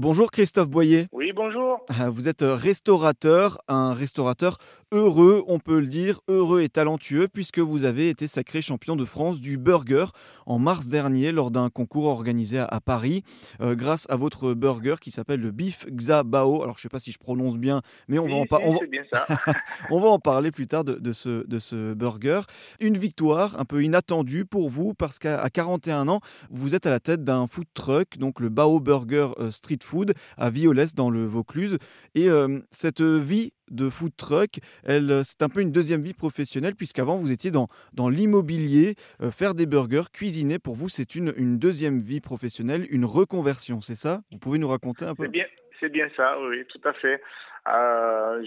Bonjour Christophe Boyer. Oui, bonjour. Ah, vous êtes restaurateur, un restaurateur heureux, on peut le dire, heureux et talentueux, puisque vous avez été sacré champion de France du burger en mars dernier lors d'un concours organisé à Paris, euh, grâce à votre burger qui s'appelle le Bif Xabao. Alors je ne sais pas si je prononce bien, mais on, va, en on va en parler plus tard de, ce, de ce burger. Une victoire un peu inattendue pour vous, parce qu'à 41 ans, vous êtes à la tête d'un food truck, donc le Bao Burger euh, Street Food à Violès dans le Vaucluse. Et euh, cette vie de food truck, elle, euh, c'est un peu une deuxième vie professionnelle, puisqu'avant vous étiez dans, dans l'immobilier, euh, faire des burgers, cuisiner. Pour vous, c'est une, une deuxième vie professionnelle, une reconversion, c'est ça? Vous pouvez nous raconter un peu? C'est bien, c'est bien ça, oui, tout à fait.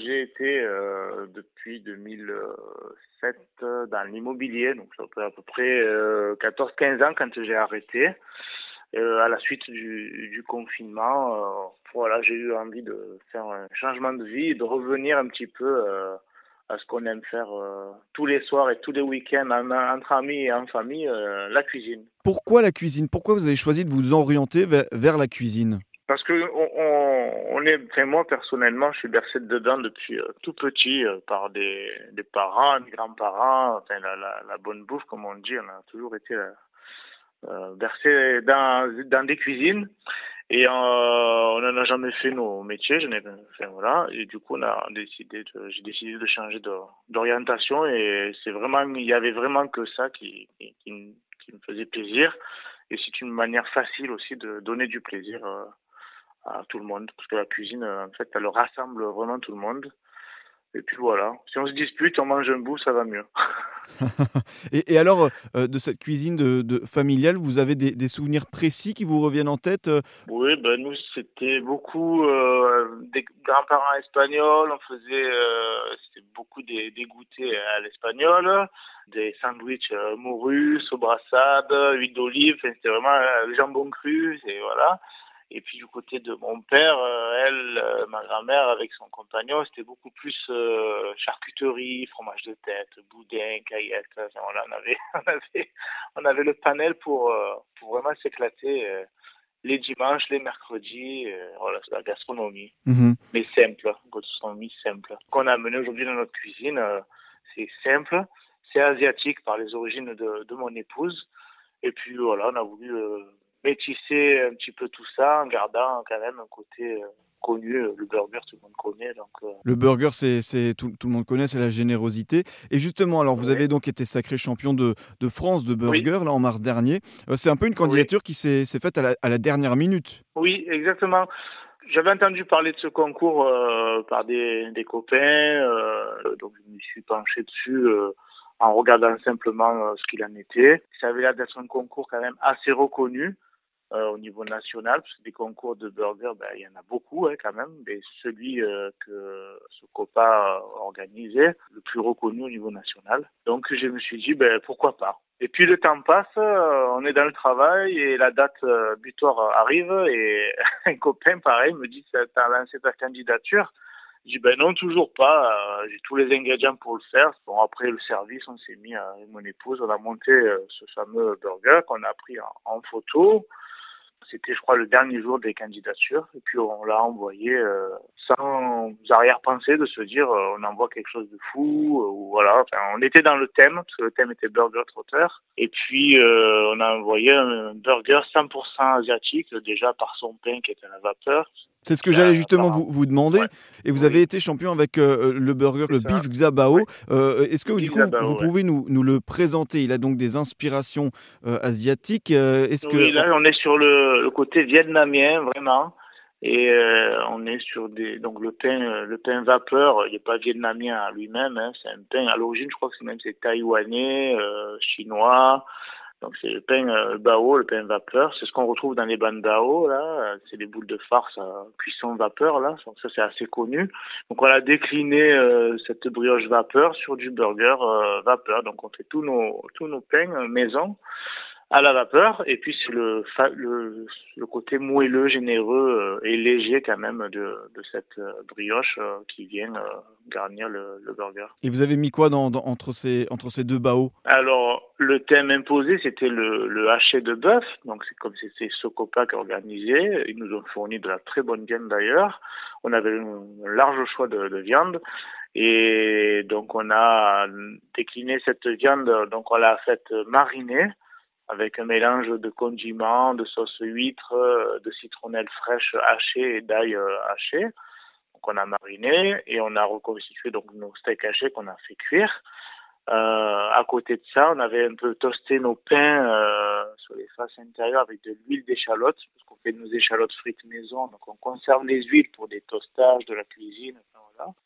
j'ai été depuis 2007 dans l'immobilier, donc ça fait à peu près 14-15 ans quand j'ai arrêté. Euh, à la suite du, du confinement, euh, voilà, j'ai eu envie de faire un changement de vie et de revenir un petit peu euh, à ce qu'on aime faire tous les soirs et tous les week-ends entre amis et en famille, la cuisine. Pourquoi la cuisine? Pourquoi vous avez choisi de vous orienter vers, la cuisine? Parce que on, on, est, enfin moi personnellement, je suis bercé dedans depuis tout petit par des, des parents, des grands-parents, enfin la, la, la, bonne bouffe comme on dit, on a toujours été versé dans, dans des cuisines. Et euh, on n'en a jamais fait nos métiers. Je enfin, voilà. Et du coup, on a décidé de, j'ai décidé de changer d'orientation. Et c'est vraiment, il y avait vraiment que ça qui, qui, qui, me faisait plaisir. Et c'est une manière facile aussi de donner du plaisir euh, à tout le monde. Parce que la cuisine, en fait, elle rassemble vraiment tout le monde. Et puis voilà, si on se dispute, on mange un bout, ça va mieux. et, alors, euh, de cette cuisine de, familiale, vous avez des, souvenirs précis qui vous reviennent en tête euh? Oui, ben nous, c'était beaucoup euh, des grands-parents espagnols. On faisait beaucoup des, des goûters à l'espagnol, des sandwichs morus, brassade, huile d'olive. C'était vraiment jambon cru, et voilà. Et puis du côté de mon père, euh, elle, euh, ma grand-mère avec son compagnon, c'était beaucoup plus euh, charcuterie, fromage de tête, boudin, caillette. on avait, on avait, on avait le panel pour pour vraiment s'éclater les dimanches, les mercredis. voilà, c'est la gastronomie, mm-hmm. mais simple, gastronomie simple. Qu'on a amené aujourd'hui dans notre cuisine, c'est simple, c'est asiatique par les origines de, de mon épouse. Et puis voilà, on a voulu métisser un petit peu tout ça en gardant quand même un côté euh, connu. Euh, le burger, tout le monde connaît. Donc, euh. Le burger, c'est tout, tout, le monde connaît, c'est la générosité. Et justement, alors vous avez donc été sacré champion de, de France de burger là en mars dernier. c'est un peu une candidature qui s'est faite à la, à la, dernière minute. Oui, exactement. J'avais entendu parler de ce concours par des, des copains, donc je me suis penché dessus en regardant simplement ce qu'il en était. Ça avait l'air d'être un concours quand même assez reconnu. Euh, au niveau national, parce que des concours de burgers, ben, il y en a beaucoup hein, quand même, mais celui euh, que ce copa organisait, le plus reconnu au niveau national. Donc je me suis dit, ben, pourquoi pas. Et puis le temps passe, euh, on est dans le travail et la date butoir arrive et un copain pareil me dit, t'as lancé ta candidature je dis ben non, toujours pas. j'ai tous les ingrédients pour le faire. Bon après le service, on s'est mis avec mon épouse, on a monté ce fameux burger qu'on a pris en photo. C'était, je crois, le dernier jour des candidatures. Et puis on l'a envoyé euh, sans arrière-pensée de se dire euh, on envoie quelque chose de fou. Euh, ou voilà. On était dans le thème parce que le thème était burger trotteur. Et puis on a envoyé un burger 100% asiatique déjà par son pain qui était à la vapeur. C'est ce que j'allais justement vous, vous demander. Et vous avez été champion avec euh, le burger, le beef Xabao. Euh, est-ce que du coup, vous pouvez nous, nous, le présenter? Il a donc des inspirations euh, asiatiques. Est-ce oui, que... là, on est sur le, côté vietnamien, vraiment. Et on est sur des donc le pain le pain vapeur il n'est pas vietnamien à lui-même hein, c'est un pain à l'origine je crois que c'est même c'est taïwanais chinois donc c'est le pain euh, bao, le pain vapeur. C'est ce qu'on retrouve dans les bandao là. C'est des boules de farce à cuisson vapeur là. Donc ça c'est assez connu. Donc on a décliné euh, cette brioche vapeur sur du burger euh, vapeur. Donc on fait tous nos tous nos pains maison à la vapeur. Et puis c'est le, le, le, côté moelleux, généreux euh, et léger quand même de, de cette euh, brioche euh, qui vient garnir le, le, burger. Et vous avez mis quoi dans, dans, entre, ces, entre ces deux baos? Alors le thème imposé c'était le, le haché de bœuf. Donc c'est comme c'était Socopa qui organisé. Ils nous ont fourni de la très bonne viande d'ailleurs. On avait un large choix de, de viande. Et donc on a décliné cette viande, donc on l'a faite mariner avec un mélange de condiments, de sauce huître, de citronnelle fraîche hachée et d'ail euh, haché. Donc on a mariné et on a reconstitué donc nos steaks hachés qu'on a fait cuire. Euh, à côté de ça, on avait un peu toasté nos pains euh, sur les faces intérieures avec de l'huile d'échalote, parce qu'on fait nos échalotes frites maison, donc on conserve les huiles pour des toastages, de la cuisine.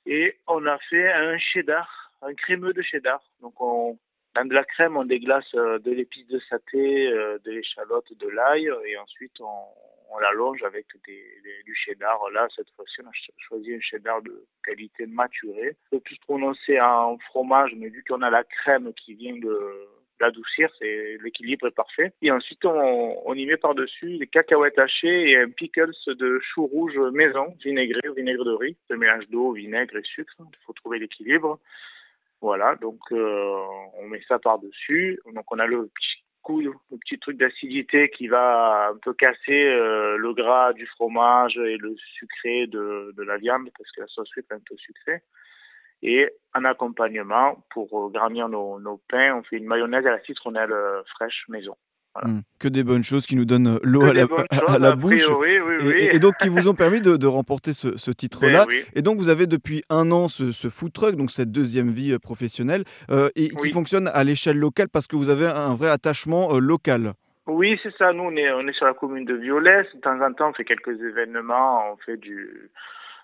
Et on a fait un cheddar, un crémeux de cheddar. Donc on, dans de la crème, on déglace euh, de l'épice de saté, euh, de l'échalote, de l'ail, et ensuite on, on l'allonge avec du cheddar. Là, cette fois-ci, on a choisi un cheddar de qualité maturée. Le plus prononcé en fromage, mais vu qu'on a la crème qui vient de l'adoucir, c'est l'équilibre est parfait. Et ensuite, on, y met par-dessus des cacahuètes hachées et un pickles de chou rouge maison, vinaigré vinaigre de riz. Le mélange d'eau, vinaigre et sucre. Il faut trouver l'équilibre. Voilà, donc euh, on met ça par-dessus. Donc on a le petit coup, le petit truc d'acidité qui va un peu casser euh, le gras du fromage et le sucré de, la viande parce que la sauce est un peu sucrée. Et en accompagnement, pour garnir nos, nos pains, on fait une mayonnaise à la citronnelle euh, fraîche maison. Voilà. Mmh. Que des bonnes choses qui nous donnent l'eau à la, choses, à la bouche. Priori, oui, oui. Et, et, donc qui vous ont permis de, de remporter ce, ce titre-là. oui. Et donc vous avez depuis un an ce, ce food truck, donc cette deuxième vie euh, professionnelle, euh, et qui fonctionne à l'échelle locale parce que vous avez un vrai attachement euh, local. Oui, c'est ça. Nous, on est, on est sur la commune de Violès. De temps en temps, on fait quelques événements. On fait du,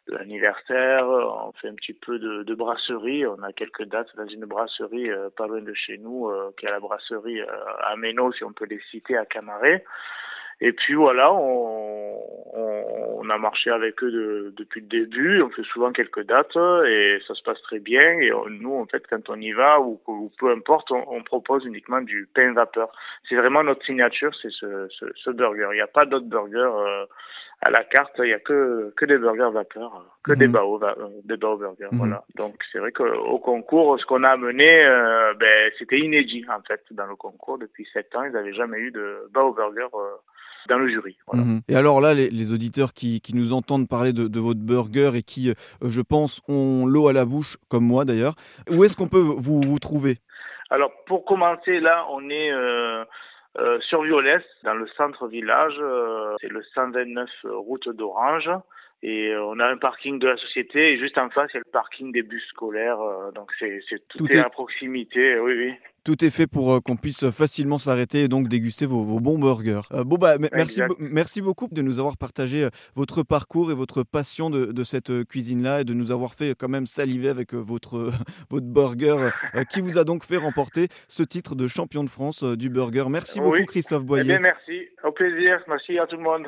l'anniversaire. On fait un petit peu de, de brasserie. On a quelques dates dans une brasserie euh, pas loin de chez nous, euh, qui est la brasserie euh, à Méno, si on peut les citer, à Camaret. Et puis voilà, on, on, on a marché avec eux de, depuis le début. On fait souvent quelques dates et ça se passe très bien. Et on, nous, en fait, quand on y va ou, ou peu importe, on, on, propose uniquement du pain vapeur. C'est vraiment notre signature, c'est ce, ce, ce, burger. Il n'y a pas d'autres burgers euh, à la carte. Il n'y a que, que des burgers vapeur, que mmh. des bao, des bao burgers. Mmh. Voilà. Donc c'est vrai qu'au concours, ce qu'on a amené, euh, ben, c'était inédit en fait dans le concours. Depuis sept ans, ils n'avaient jamais eu de bao burger. Euh, dans le jury. Voilà. Mmh. Et alors là, les, les auditeurs qui, qui, nous entendent parler de, de, votre burger et qui, euh, je pense, ont l'eau à la bouche, comme moi d'ailleurs, où est-ce qu'on peut vous, vous trouver? Alors, pour commencer, là, on est euh, euh, sur Violès, dans le centre-village. C'est le 129 route d'Orange. Et on a un parking de la société et juste en face, il y a le parking des bus scolaires. donc, c'est tout, tout est, est à proximité. Oui, oui tout est fait pour euh, qu'on puisse facilement s'arrêter et donc déguster vos, vos bons burgers. Euh, bon bah merci, merci beaucoup de nous avoir partagé euh, votre parcours et votre passion de, de cette cuisine-là et de nous avoir fait quand même saliver avec votre, votre burger qui vous a donc fait remporter ce titre de champion de France du burger. Merci beaucoup. Christophe Boyer. Eh bien, merci, au plaisir, merci à tout le monde.